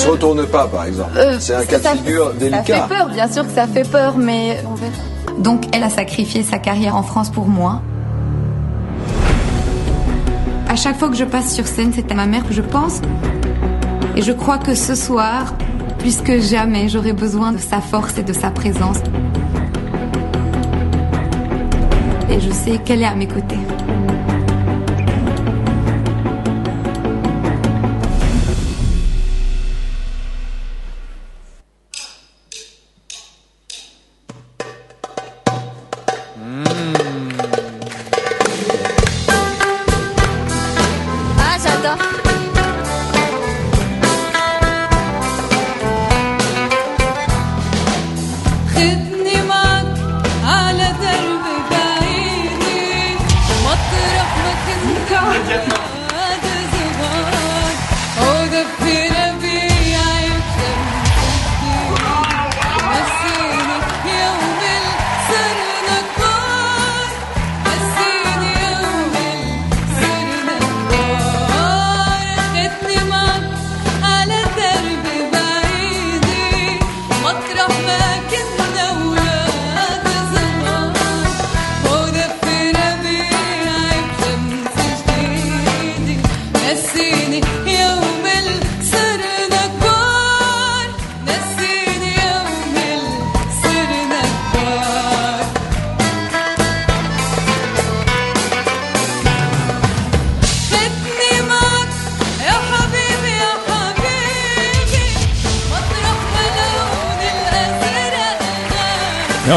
se retourne pas, par exemple. Euh, C'est un cas de ça- figure Ça délicat. fait peur, bien sûr que ça fait peur, mais on verra. Donc, elle a sacrifié sa carrière en France pour moi. À chaque fois que je passe sur scène, c'est à ma mère que je pense. Et je crois que ce soir, plus que jamais, j'aurai besoin de sa force et de sa présence. Et je sais qu'elle est à mes côtés.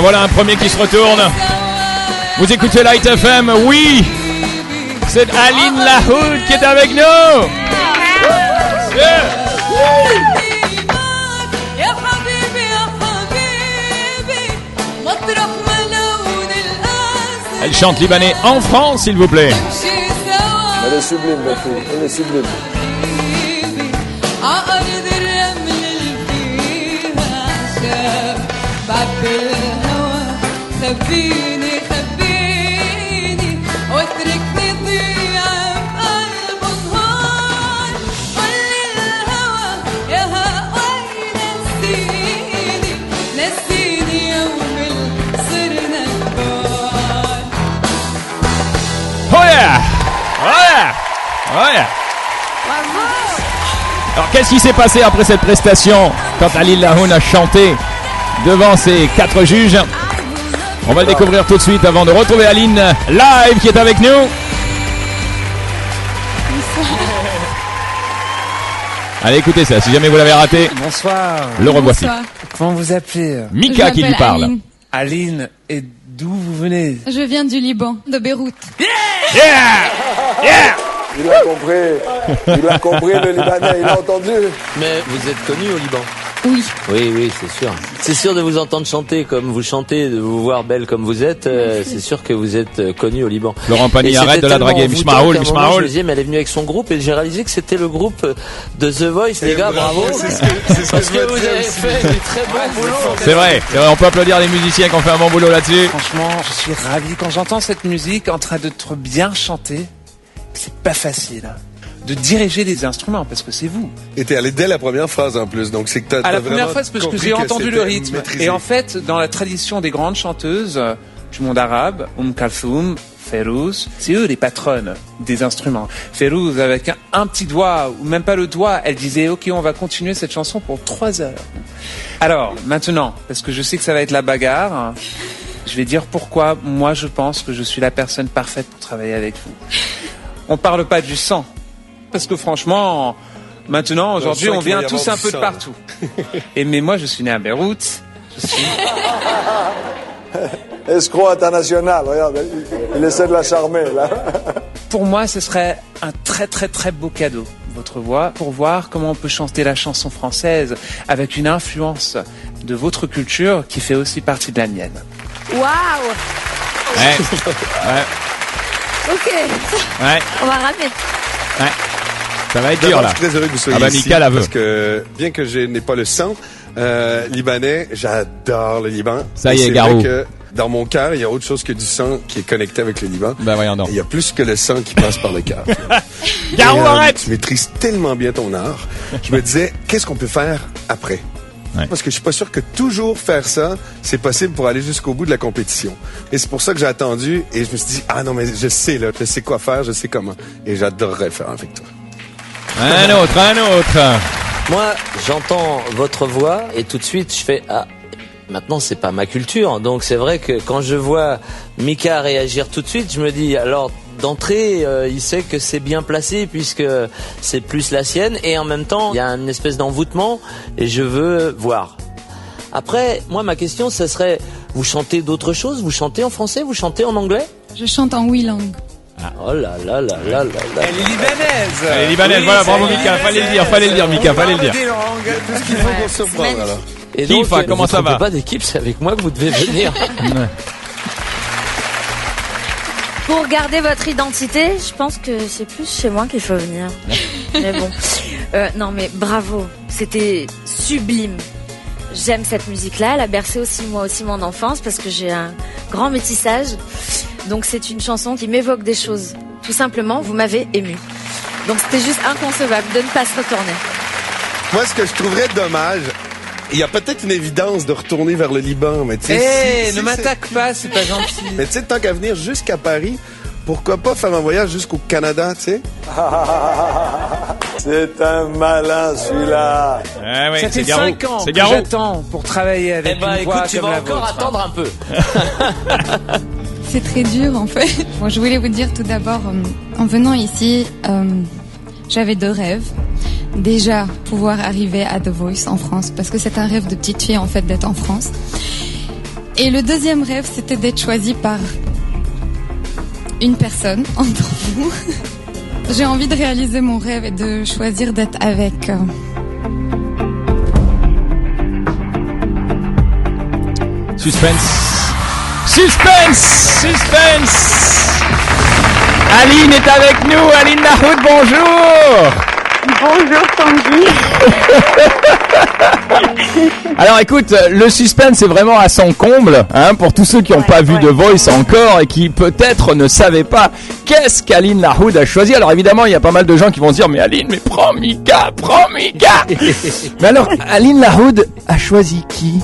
voilà un premier qui se retourne. Vous écoutez Light FM, oui C'est Aline Lahoud qui est avec nous. Elle chante libanais en France, s'il vous plaît. Elle est sublime, ma fille. Elle est sublime. خبيني خبيني واتركني ضيع بقلب نهار قولي الهوى يا هواي نسيني نسيني يوم اللي صرنا كبار Oh yeah Oh yeah Oh yeah Alors qu'est-ce qui s'est passé après cette prestation quand Aline Lahoud a chanté devant ces quatre juges On va le découvrir tout de suite avant de retrouver Aline live qui est avec nous. Allez écoutez ça, si jamais vous l'avez raté, Bonsoir. le revoici. Comment vous appelez Mika qui lui parle. Aline. Aline, et d'où vous venez? Je viens du Liban, de Beyrouth. Yeah Yeah Il a compris. Il a compris, le Libanais. Il a entendu. Mais vous êtes connu au Liban Oui. Oui, oui, c'est sûr. C'est sûr de vous entendre chanter comme vous chantez, de vous voir belle comme vous êtes. euh, c'est sûr que vous êtes euh, connu au Liban. Laurent Pagny, arrête de la draguer. Mishmaoul, Mishmaoul. Je me disais, mais elle est venue avec son groupe et j'ai réalisé que c'était le groupe de The Voice, les gars, bravo. c'est ce que- ce Parce vous avez aussi. fait du très bon boulot. C'est vrai, vrai, on peut applaudir les musiciens qui ont fait un bon boulot là-dessus. Franchement, je suis ravi quand j'entends cette musique en train d'être bien chantée. C'est pas facile hein, de diriger les instruments parce que c'est vous. Et t'es allé dès la première phrase en plus, donc c'est que t'as À la première c'est parce que j'ai entendu le rythme. maîtrisé. Et en fait, dans la tradition des grandes chanteuses du monde arabe, Umm Kalthoum, Férouz, c'est eux les patronnes des instruments. Férouz, avec un, un petit doigt, ou même pas le doigt, elle disait, OK, on va continuer cette chanson pour trois heures. Alors, maintenant, parce que je sais que ça va être la bagarre, je vais dire pourquoi moi je pense que je suis la personne parfaite pour travailler avec vous. On parle pas du sang. Parce que franchement, maintenant, aujourd'hui, on vient tous un peu de partout. Et mais moi, je suis né à Beyrouth. Je suis... Escroc international, regarde. il- essaie de la charmer, là. Pour moi, ce serait un très très très beau cadeau, votre voix, pour voir comment on peut chanter la chanson française avec une influence de votre culture qui fait aussi partie de la mienne. Waouh Ouais, ouais, Ok, ouais, on va ramer. ouais. Ça va être dur là. je suis très heureux que vous soyez Ah bah, ici. Veut. Parce que, bien que je n'ai pas le sang euh, libanais, j'adore le Liban. Ça y est, Garou. vrai que dans mon cœur, il y a autre chose que du sang qui est connecté avec le Liban. Bah voyons donc. Il y a plus que le sang qui passe par le cœur. Garou, euh, arrête Tu maîtrises tellement bien ton art. Je me disais, qu'est-ce qu'on peut faire après? Ouais. Parce que je suis pas sûr que toujours faire ça, c'est possible pour aller jusqu'au bout de la compétition. Et c'est pour ça que j'ai attendu et je me suis dit, ah non, mais je sais, là, je sais quoi faire, je sais comment. Et j'adorerais faire avec toi. Un autre, un autre. Moi, j'entends votre voix et tout de suite, je fais ah. Maintenant, c'est pas ma culture, donc c'est vrai que quand je vois Mika réagir tout de suite, je me dis alors d'entrée, euh, il sait que c'est bien placé puisque c'est plus la sienne et en même temps, il y a une espèce d'envoûtement et je veux voir. Après, moi, ma question, ce serait vous chantez d'autres choses? Vous chantez en français? Vous chantez en anglais? Je chante en huit langues. Oh là là là là là là. Elle est libanaise. Elle est libanaise, Oui, voilà, bravo. Mika, fallait le dire, fallait le dire Mika, fallait le dire. Des langues. Tout ce qu'il faut pour surprendre, alors. Et Kifa, euh, comment vous ça va pas d'équipe, c'est avec moi que vous devez venir. Pour garder votre identité, je pense que c'est plus chez moi qu'il faut venir. mais bon. Euh, non, mais bravo. C'était sublime. J'aime cette musique-là. Elle a bercé aussi, moi aussi, mon enfance parce que j'ai un grand métissage. Donc, c'est une chanson qui m'évoque des choses. Tout simplement, vous m'avez ému. Donc, c'était juste inconcevable de ne pas se retourner. Moi, ce que je trouverais dommage, il y a peut-être une évidence de retourner vers le Liban, mais tu sais. Eh, si- si ne m'attaque pas, c'est pas gentil. Mais tu sais, tant qu'à venir jusqu'à Paris, pourquoi pas faire un voyage jusqu'au Canada, tu sais? C'est un malin celui-là. Ah ouais, Ça c'est fait Garou. 5 ans C'est que j'attends pour travailler avec Eh ben, une écoute, voix tu comme vas la encore vôtre. attendre un peu. C'est très dur en fait. Je voulais vous dire tout d'abord, euh, en venant ici, euh, j'avais deux rêves. Déjà, pouvoir arriver à The Voice en France, parce que c'est un rêve de petite fille en fait d'être en France. Et le deuxième rêve, c'était d'être choisie par une personne entre vous. J'ai envie de réaliser mon rêve et de choisir d'être avec. euh, Suspense. Suspense Suspense. Aline est avec nous, Aline Lahoud, bonjour. Bonjour Tanguy. Alors écoute, le suspense est vraiment à son comble, hein, pour tous ceux qui n'ont Ouais, pas vu de Voice encore et qui peut-être ne savaient pas qu'est-ce qu'Aline Lahoud a choisi. Alors évidemment, il y a pas mal de gens qui vont se dire, mais Aline, mais prends Mika, prends Mika. Mais alors, Aline Lahoud a choisi qui?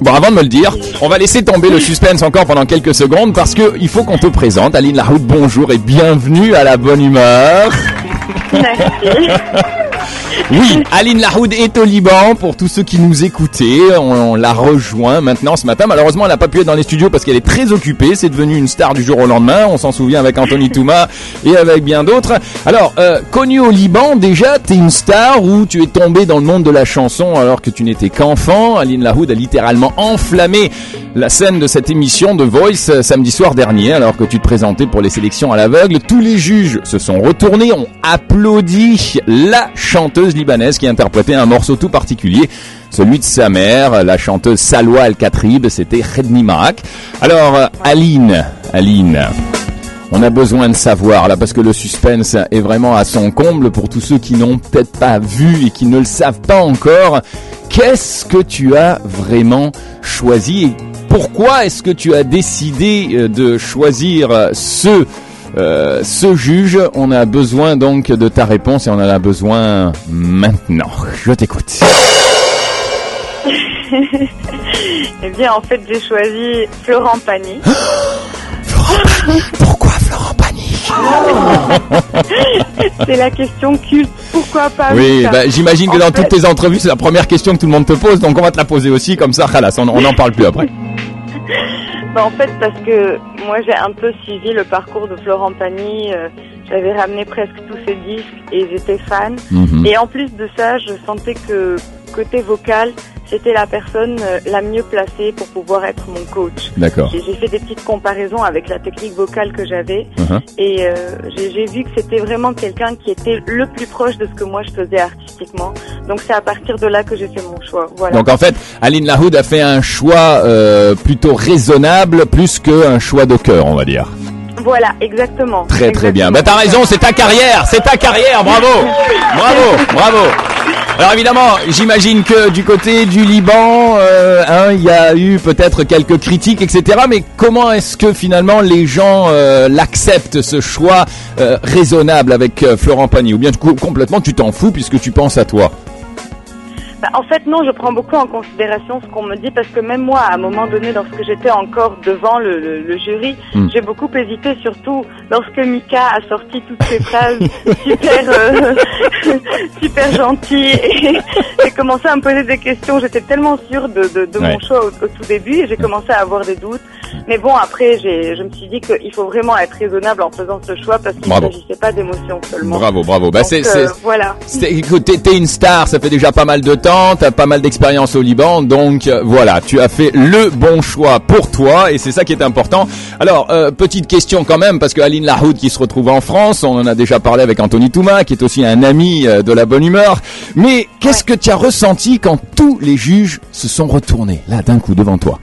Bon, avant de me le dire, on va laisser tomber le suspense encore pendant quelques secondes parce que il faut qu'on te présente. Aline Lahoud, bonjour et bienvenue à la bonne humeur. Oui, Aline Lahoud est au Liban pour tous ceux qui nous écoutaient. On, on l'a rejoint maintenant ce matin. Malheureusement, elle n'a pas pu être dans les studios parce qu'elle est très occupée. C'est devenu une star du jour au lendemain. On s'en souvient avec Anthony Touma et avec bien d'autres. Alors, euh, connue au Liban, déjà, t'es une star ou tu es tombé dans le monde de la chanson alors que tu n'étais qu'enfant? Aline Lahoud a littéralement enflammé la scène de cette émission de Voice euh, samedi soir dernier alors que tu te présentais pour les sélections à l'aveugle. Tous les juges se sont retournés, ont applaudi la chanteuse libanaise qui interprétait un morceau tout particulier, celui de sa mère, la chanteuse Salwa Al-Katrib, c'était Redni Marak. Alors, Aline, Aline, on a besoin de savoir là parce que le suspense est vraiment à son comble pour tous ceux qui n'ont peut-être pas vu et qui ne le savent pas encore. Qu'est-ce que tu as vraiment choisi et pourquoi est-ce que tu as décidé euh, de choisir euh, ce euh, ce juge On a besoin donc de ta réponse et on en a besoin maintenant. Je t'écoute. Eh bien, en fait, j'ai choisi Florent Pagny. Pourquoi Florent Pagny? C'est la question culte. Pourquoi pas Oui, bah, j'imagine que En dans fait- toutes tes entrevues, c'est la première question que tout le monde te pose, donc on va te la poser aussi, comme ça, on n'en parle plus après. Bah, en fait, parce que moi, j'ai un peu suivi le parcours de Florent Pagny. euh, J'avais ramené presque tous ses disques et j'étais fan. Mhm. Et en plus de ça, je sentais que côté vocal, c'était la personne euh, la mieux placée pour pouvoir être mon coach. D'accord. J'ai fait des petites comparaisons avec la technique vocale que j'avais Mhm. et euh, j'ai j'ai vu que c'était vraiment quelqu'un qui était le plus proche de ce que moi je faisais artistiquement. Donc c'est à partir de là que j'ai fait mon choix. Voilà. Donc en fait, Aline Lahoud a fait un choix euh, plutôt raisonnable, plus qu'un choix de cœur, on va dire. Voilà, exactement. Très très bien. Bah t'as raison, c'est ta carrière, c'est ta carrière, bravo, bravo, bravo. Alors évidemment, j'imagine que du côté du Liban, euh, hein, il y a eu peut-être quelques critiques, etc. Mais comment est-ce que finalement les gens euh, l'acceptent ce choix euh, raisonnable avec Florent Pagny? Ou bien du coup, complètement tu t'en fous puisque tu penses à toi? Bah, en fait, non, je prends beaucoup en considération ce qu'on me dit parce que même moi, à un moment donné, lorsque j'étais encore devant le, le- le jury, Hmm. j'ai beaucoup hésité, surtout lorsque Mika a sorti toutes ces phrases super, euh, super gentilles et j'ai commencé à me poser des questions. J'étais tellement sûre de, de, de Ouais. mon choix au, au tout début et j'ai commencé à avoir des doutes. Mais bon, après, je me suis dit qu'il faut vraiment être raisonnable en faisant ce choix parce qu'il ne s'agissait pas d'émotion seulement. Bravo, bravo. Bah c'est, euh, voilà. écoute, t'es une star, ça fait déjà pas mal de temps, t'as pas mal d'expérience au Liban, donc euh, voilà, tu as fait le bon choix pour toi et c'est ça qui est important. Alors, euh, petite question quand même, parce que Aline Lahoud qui se retrouve en France, on en a déjà parlé avec Anthony Touma, qui est aussi un ami euh, de la bonne humeur, mais qu'est-ce que tu as ressenti quand tous les juges se sont retournés, là, d'un coup, devant toi?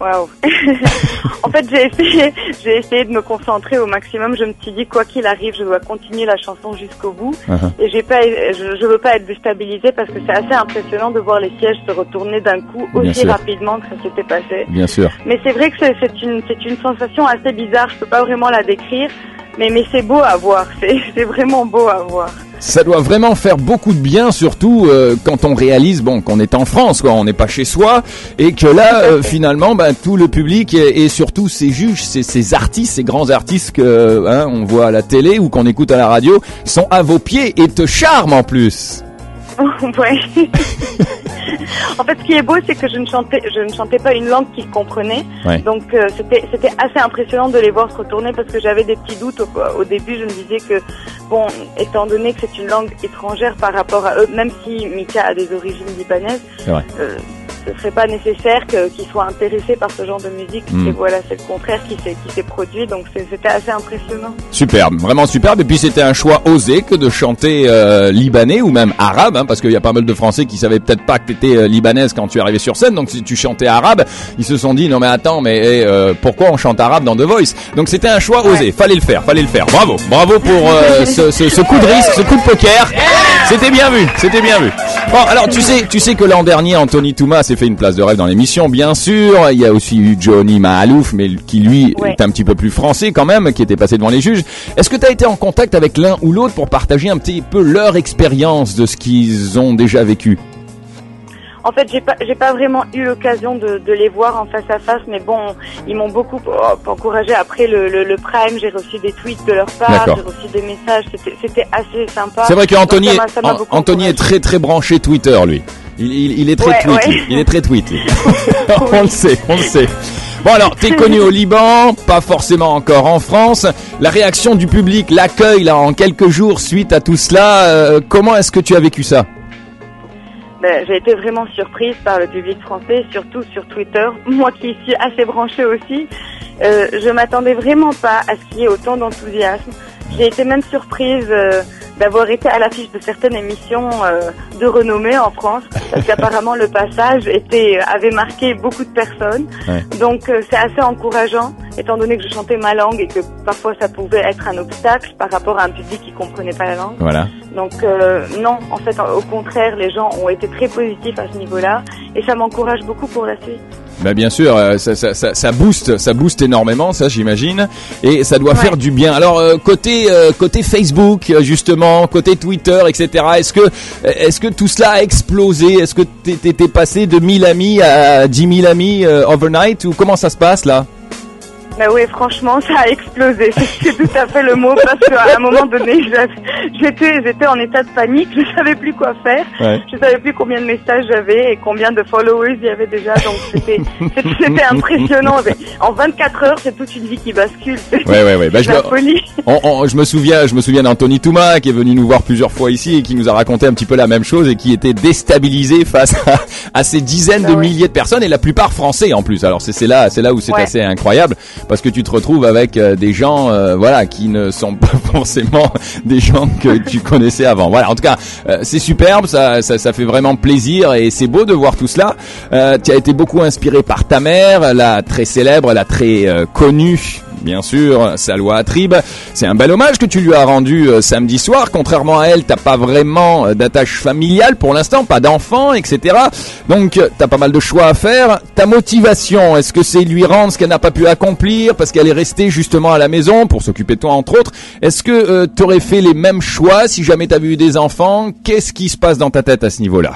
Waouh. en fait, j'ai essayé, j'ai essayé de me concentrer au maximum. Je me suis dit, quoi qu'il arrive, je dois continuer la chanson jusqu'au bout. Uh-huh. Et j'ai pas, je, je veux pas être déstabilisée parce que c'est assez impressionnant de voir les sièges se retourner d'un coup aussi rapidement que ça s'était passé. Bien sûr. Mais c'est vrai que c'est une, c'est une sensation assez bizarre. Je peux pas vraiment la décrire. Mais, mais c'est beau à voir. C'est vraiment beau à voir. Ça doit vraiment faire beaucoup de bien, surtout euh, quand on réalise bon qu'on est en France, quoi, on n'est pas chez soi, et que là euh, finalement, ben, tout le public et, et surtout ces juges, ces, ces artistes, ces grands artistes que hein, on voit à la télé ou qu'on écoute à la radio, sont à vos pieds et te charment en plus. ouais. en fait, ce qui est beau, c'est que je ne chantais, je ne chantais pas une langue qu'ils comprenaient. Ouais. Donc, euh, c'était, c'était assez impressionnant de les voir se retourner parce que j'avais des petits doutes au, au début. Je me disais que, bon, étant donné que c'est une langue étrangère par rapport à eux, même si Mika a des origines libanaises, euh, ce serait pas nécessaire qu'ils soient intéressés par ce genre de musique. Mm. Et voilà, c'est le contraire qui s'est, produit. Donc, c'était assez impressionnant. Superbe, vraiment superbe. Et puis c'était un choix osé que de chanter euh, libanais ou même arabe, hein, parce qu'il y a pas mal de Français qui savaient peut-être pas que tu étais libanaise quand tu es arrivé sur scène. Donc si tu chantais arabe, ils se sont dit non mais attends, mais eh, euh, pourquoi on chante arabe dans The Voice? Donc c'était un choix osé, fallait le faire, fallait le faire. Bravo, bravo pour euh, ce, ce, ce coup de risque, ce coup de poker. C'était bien vu, c'était bien vu. Bon alors tu sais, tu sais que l'an dernier Anthony Touma s'est fait une place de rêve dans l'émission, bien sûr. Il y a aussi eu Johnny Mahalouf, mais qui lui Ouais. est un petit peu plus français quand même, qui était passé devant les juges. Est-ce que tu as été en contact avec l'un ou l'autre pour partager un petit peu leur expérience de ce qu'ils ont déjà vécu? En fait, j'ai pas, j'ai pas vraiment eu l'occasion de, de les voir en face à face, mais bon, ils m'ont beaucoup oh, encouragé. Après le, le, le Prime, j'ai reçu des tweets de leur part, j'ai reçu des messages. C'était, c'était assez sympa. C'est vrai qu'Anthony Anthony est très très branché Twitter lui. Il, il, il est très Ouais, tweet, ouais. il est très tweet. on le sait, on le sait. Bon alors, t'es connu au Liban, pas forcément encore en France. La réaction du public, l'accueil là en quelques jours suite à tout cela, euh, comment est-ce que tu as vécu ça? Ben, j'ai été vraiment surprise par le public français, surtout sur Twitter. Moi qui suis assez branchée aussi, euh, je m'attendais vraiment pas à ce qu'il y ait autant d'enthousiasme. J'ai été même surprise euh, d'avoir été à l'affiche de certaines émissions euh, de renommée en France, parce qu'apparemment le passage était avait marqué beaucoup de personnes. Ouais. Donc euh, c'est assez encourageant, étant donné que je chantais ma langue et que parfois ça pouvait être un obstacle par rapport à un public qui comprenait pas la langue. Voilà. Donc euh, non, en fait, au contraire, les gens ont été très positifs à ce niveau-là et ça m'encourage beaucoup pour la suite. Bah bien sûr, euh, ça, ça, ça, ça booste, ça booste énormément, ça j'imagine, et ça doit Ouais. faire du bien. Alors euh, côté euh, côté Facebook justement, côté Twitter, etc. Est-ce que est-ce que tout cela a explosé? Est-ce que t'es passé de 1000 amis à 10 000 amis euh, overnight ou comment ça se passe là? Mais oui, franchement, ça a explosé. C'est tout à fait le mot parce qu'à un moment donné, j'étais j'étais en état de panique, je savais plus quoi faire. Ouais. Je savais plus combien de messages j'avais et combien de followers il y avait déjà. Donc c'était c'était impressionnant. En 24 heures, c'est toute une vie qui bascule. Ouais ouais ouais. Bah, je, me, folie. on- on- je me souviens, je me souviens d'Anthony Touma qui est venu nous voir plusieurs fois ici et qui nous a raconté un petit peu la même chose et qui était déstabilisé face à, à ces dizaines Ah de ouais. milliers de personnes et la plupart français en plus. Alors c'est c'est là, c'est là où c'est Ouais. assez incroyable parce que tu te retrouves avec euh, des gens, euh, voilà, qui ne sont pas forcément des gens que tu connaissais avant. Voilà. En tout cas, euh, c'est superbe, ça, ça, ça fait vraiment plaisir et c'est beau de voir tout cela. Tu as été beaucoup inspiré par ta mère, la très célèbre, la très connue bien sûr, Salwa Atrib. C'est un bel hommage que tu lui as rendu euh, samedi soir. Contrairement à elle, t'as pas vraiment d'attache familiale pour l'instant, pas d'enfant, etc. Donc, euh, t'as pas mal de choix à faire. Ta motivation, est-ce que c'est lui rendre ce qu'elle n'a pas pu accomplir parce qu'elle est restée justement à la maison pour s'occuper de toi entre autres Est-ce que euh, t'aurais fait les mêmes choix si jamais t'avais eu des enfants? Qu'est-ce qui se passe dans ta tête à ce niveau-là?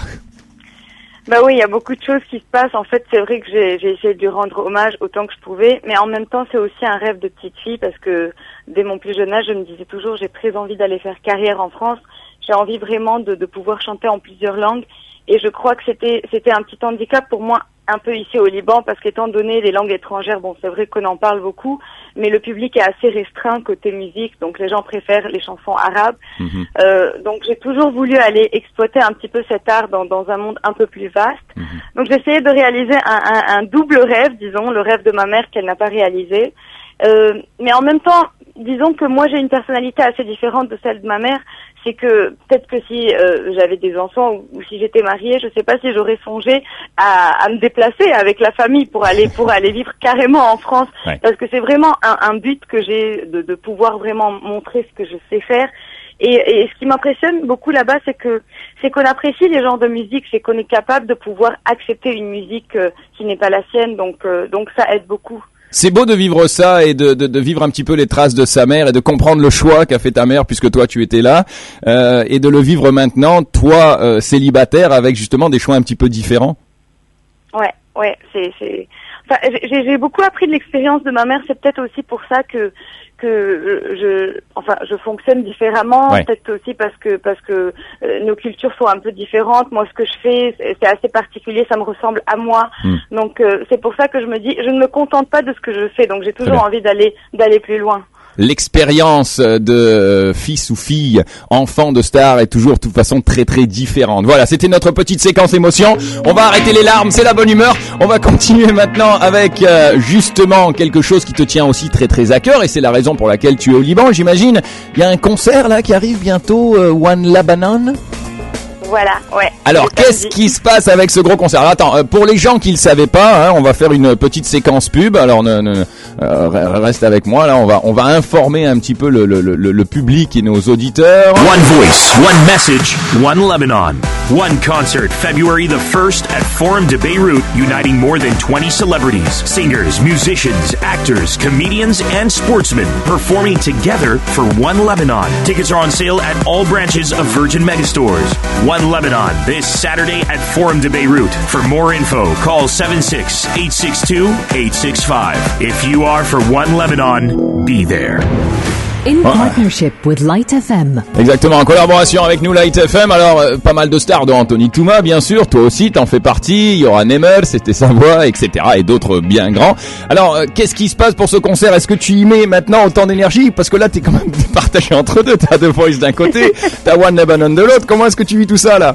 Bah oui, il y a beaucoup de choses qui se passent. En fait, c'est vrai que j'ai essayé de lui rendre hommage autant que je pouvais, mais en même temps, c'est aussi un rêve de petite fille parce que dès mon plus jeune âge, je me disais toujours, j'ai très envie d'aller faire carrière en France. J'ai envie vraiment de pouvoir chanter en plusieurs langues, et je crois que c'était c'était un petit handicap pour moi un peu ici au Liban parce qu'étant donné les langues étrangères, bon, c'est vrai qu'on en parle beaucoup, mais le public est assez restreint côté musique, donc les gens préfèrent les chansons arabes. Mhm. Euh, donc j'ai toujours voulu aller exploiter un petit peu cet art dans, dans un monde un peu plus vaste. Donc j'ai essayé de réaliser un, un, un double rêve, disons, le rêve de ma mère qu'elle n'a pas réalisé. Euh, mais en même temps, disons que moi j'ai une personnalité assez différente de celle de ma mère. C'est que peut-être que si euh, j'avais des enfants ou, ou si j'étais mariée, je sais pas si j'aurais songé à, à me déplacer avec la famille pour aller pour aller vivre carrément en France, Ouais. parce que c'est vraiment un, un but que j'ai de, de pouvoir vraiment montrer ce que je sais faire. Et, et ce qui m'impressionne beaucoup là-bas, c'est que c'est qu'on apprécie les genres de musique, c'est qu'on est capable de pouvoir accepter une musique euh, qui n'est pas la sienne. Donc euh, donc ça aide beaucoup. C'est beau de vivre ça et de, de, de vivre un petit peu les traces de sa mère et de comprendre le choix qu'a fait ta mère puisque toi tu étais là euh, et de le vivre maintenant, toi euh, célibataire avec justement des choix un petit peu différents? Ouais, ouais, c'est c'est. Enfin, j'ai j'ai beaucoup appris de l'expérience de ma mère. C'est peut-être aussi pour ça que que je, enfin, je fonctionne différemment. Ouais. Peut-être aussi parce que parce que euh, nos cultures sont un peu différentes. Moi, ce que je fais, c'est assez particulier. Ça me ressemble à moi. Hmm. Donc, euh, c'est pour ça que je me dis, je ne me contente pas de ce que je fais. Donc, j'ai toujours envie d'aller d'aller plus loin. L'expérience de euh, fils ou fille, enfant de star est toujours de toute façon très très différente. Voilà, c'était notre petite séquence émotion. On va arrêter les larmes, c'est la bonne humeur. On va continuer maintenant avec euh, justement quelque chose qui te tient aussi très très à cœur et c'est la raison pour laquelle tu es au Liban, j'imagine. Il y a un concert là qui arrive bientôt, euh, One Lebanon? Voilà, ouais. Alors, qu'est-ce qui se passe avec ce gros concert Alors, Attends, euh, pour les gens qui le savaient pas, hein, on va faire une petite séquence pub. Alors, ne, ne- euh, re- reste avec moi. Là, on va on va informer un petit peu le, le, le, le public et nos auditeurs. One voice, one message, one Lebanon. One concert, February the 1st at Forum de Beirut, uniting more than 20 celebrities, singers, musicians, actors, comedians, and sportsmen performing together for One Lebanon. Tickets are on sale at all branches of Virgin Megastores. One Lebanon, this Saturday at Forum de Beirut. For more info, call 76 862 865. If you are for One Lebanon, be there. In partnership with Light FM. Exactement, en collaboration avec nous, Light FM. Alors, euh, pas mal de stars, dont Anthony Touma, bien sûr. Toi aussi, t'en fais partie. Il y aura Nemer, c'était sa voix, etc. Et d'autres bien grands. Alors, euh, qu'est-ce qui se passe pour ce concert? Est-ce que tu y mets maintenant autant d'énergie? Parce que là, t'es quand même partagé entre deux. T'as The Voice d'un côté, t'as One Lebanon de l'autre. Comment est-ce que tu vis tout ça, là?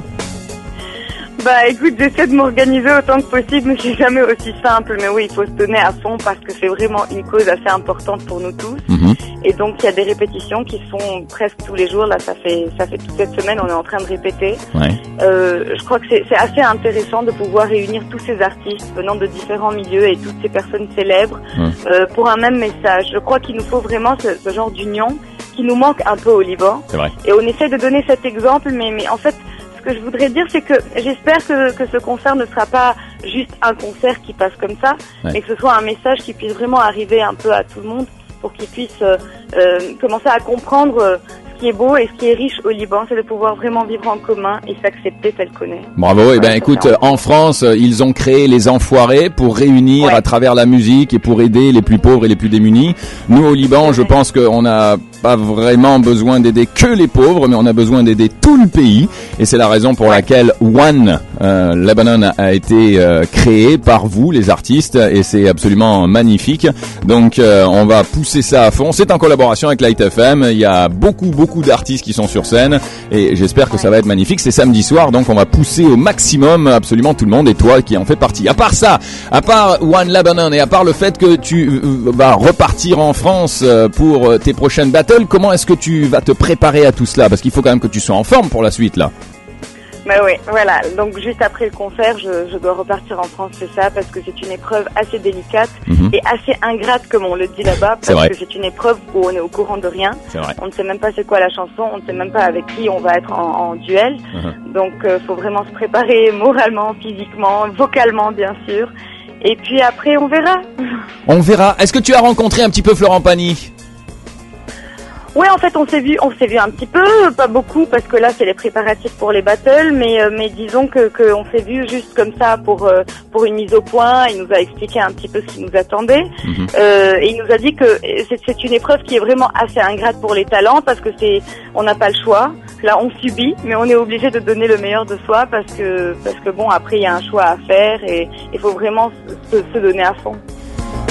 Bah écoute, j'essaie de m'organiser autant que possible, mais c'est jamais aussi simple. Mais oui, il faut se donner à fond parce que c'est vraiment une cause assez importante pour nous tous. Mhm. Et donc il y a des répétitions qui sont presque tous les jours. Là, ça fait ça fait toute cette semaine, on est en train de répéter. Ouais. Euh, je crois que c'est c'est assez intéressant de pouvoir réunir tous ces artistes venant de différents milieux et toutes ces personnes célèbres euh, pour un même message. Je crois qu'il nous faut vraiment ce, ce genre d'union qui nous manque un peu au Liban. Vrai. Et on essaie de donner cet exemple, mais, mais en fait, ce que je voudrais dire, c'est que j'espère que, que ce concert ne sera pas juste un concert qui passe comme ça, Ouais. mais que ce soit un message qui puisse vraiment arriver un peu à tout le monde pour qu'ils puissent euh, euh, commencer à comprendre euh, ce qui est beau et ce qui est riche au Liban, c'est de pouvoir vraiment vivre en commun et s'accepter tel qu'on est. Bravo. Eh ben, écoute, euh, en France, euh, ils ont créé les Enfoirés pour réunir Ouais. à travers la musique et pour aider les plus pauvres et les plus démunis. Nous, au Liban, je pense qu'on n'a pas vraiment besoin d'aider que les pauvres, mais on a besoin d'aider tout le pays. Et c'est la raison pour laquelle One euh, Lebanon a- a été euh, créé par vous, les artistes, et c'est absolument magnifique. Donc, euh, on va pousser ça à fond. C'est en collaboration avec Light FM. Il y a beaucoup, beaucoup d'artistes qui sont sur scène, et j'espère que ça va être magnifique. C'est samedi soir, donc on va pousser au maximum absolument tout le monde, et toi qui en fais partie. À part ça, à part One Lebanon, et à part le fait que tu euh, vas repartir en France euh, pour euh, tes prochaines battles, comment est-ce que tu vas te préparer à tout cela? Parce qu'il faut quand même que tu sois en forme pour la suite, là. Bah oui, voilà. Donc juste après le concert, je, je dois repartir en France, c'est ça, parce que c'est une épreuve assez délicate Mhm. et assez ingrate, comme on le dit là-bas, parce que c'est une épreuve où on est au courant de rien. C'est vrai. On ne sait même pas c'est quoi la chanson, on ne sait même pas avec qui on va être en, en duel. Mhm. Donc euh, faut vraiment se préparer moralement, physiquement, vocalement bien sûr. Et puis après on verra. On verra. Est-ce que tu as rencontré un petit peu Florent Pagny? Ouais, en fait, on s'est vu, on s'est vu un petit peu, pas beaucoup, parce que là, c'est les préparatifs pour les battles, mais euh, mais disons que que on s'est vu juste comme ça pour euh, pour une mise au point. Il nous a expliqué un petit peu ce qui nous attendait, Mhm. euh, et il nous a dit que c'est c'est une épreuve qui est vraiment assez ingrate pour les talents, parce que c'est on n'a pas le choix. Là, on subit, mais on est obligé de donner le meilleur de soi, parce que parce que bon, après, il y a un choix à faire, et il faut vraiment se, se donner à fond.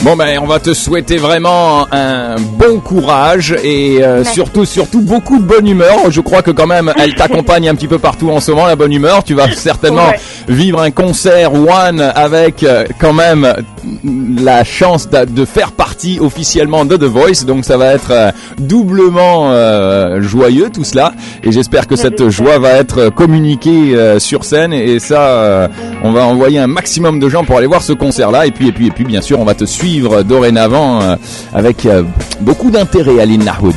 Bon ben on va te souhaiter vraiment un bon courage et euh, surtout surtout beaucoup de bonne humeur. Je crois que quand même elle t'accompagne un petit peu partout en ce moment la bonne humeur. Tu vas certainement Ouais. vivre un concert one avec euh, quand même la chance de, de faire partie officiellement de The Voice. Donc ça va être euh, doublement euh, joyeux tout cela et j'espère que cette joie va être communiquée euh, sur scène et ça euh, on va envoyer un maximum de gens pour aller voir ce concert là et puis et puis et puis bien sûr on va te suivre dorénavant euh, avec euh, beaucoup d'intérêt Aline Nahoud.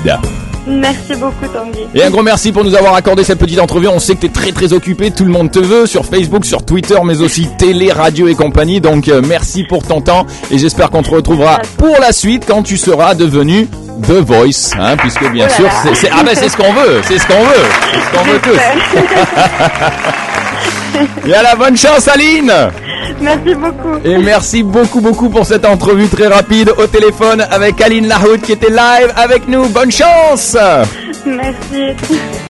Merci beaucoup, Tanguy. Et un gros merci pour nous avoir accordé cette petite entrevue. On sait que tu es très très occupé, tout le monde te veut sur Facebook, sur Twitter, mais aussi télé, radio et compagnie. Donc euh, merci pour ton temps et j'espère qu'on te retrouvera pour la suite quand tu seras devenu The Voice, hein, puisque bien Oh là sûr c'est- ah ben c'est ce qu'on veut, c'est ce qu'on veut, c'est ce qu'on veut tous. Et à la bonne chance Aline Merci beaucoup. Et merci beaucoup beaucoup pour cette entrevue très rapide au téléphone avec Aline Lahoud qui était live avec nous. Bonne chance Merci.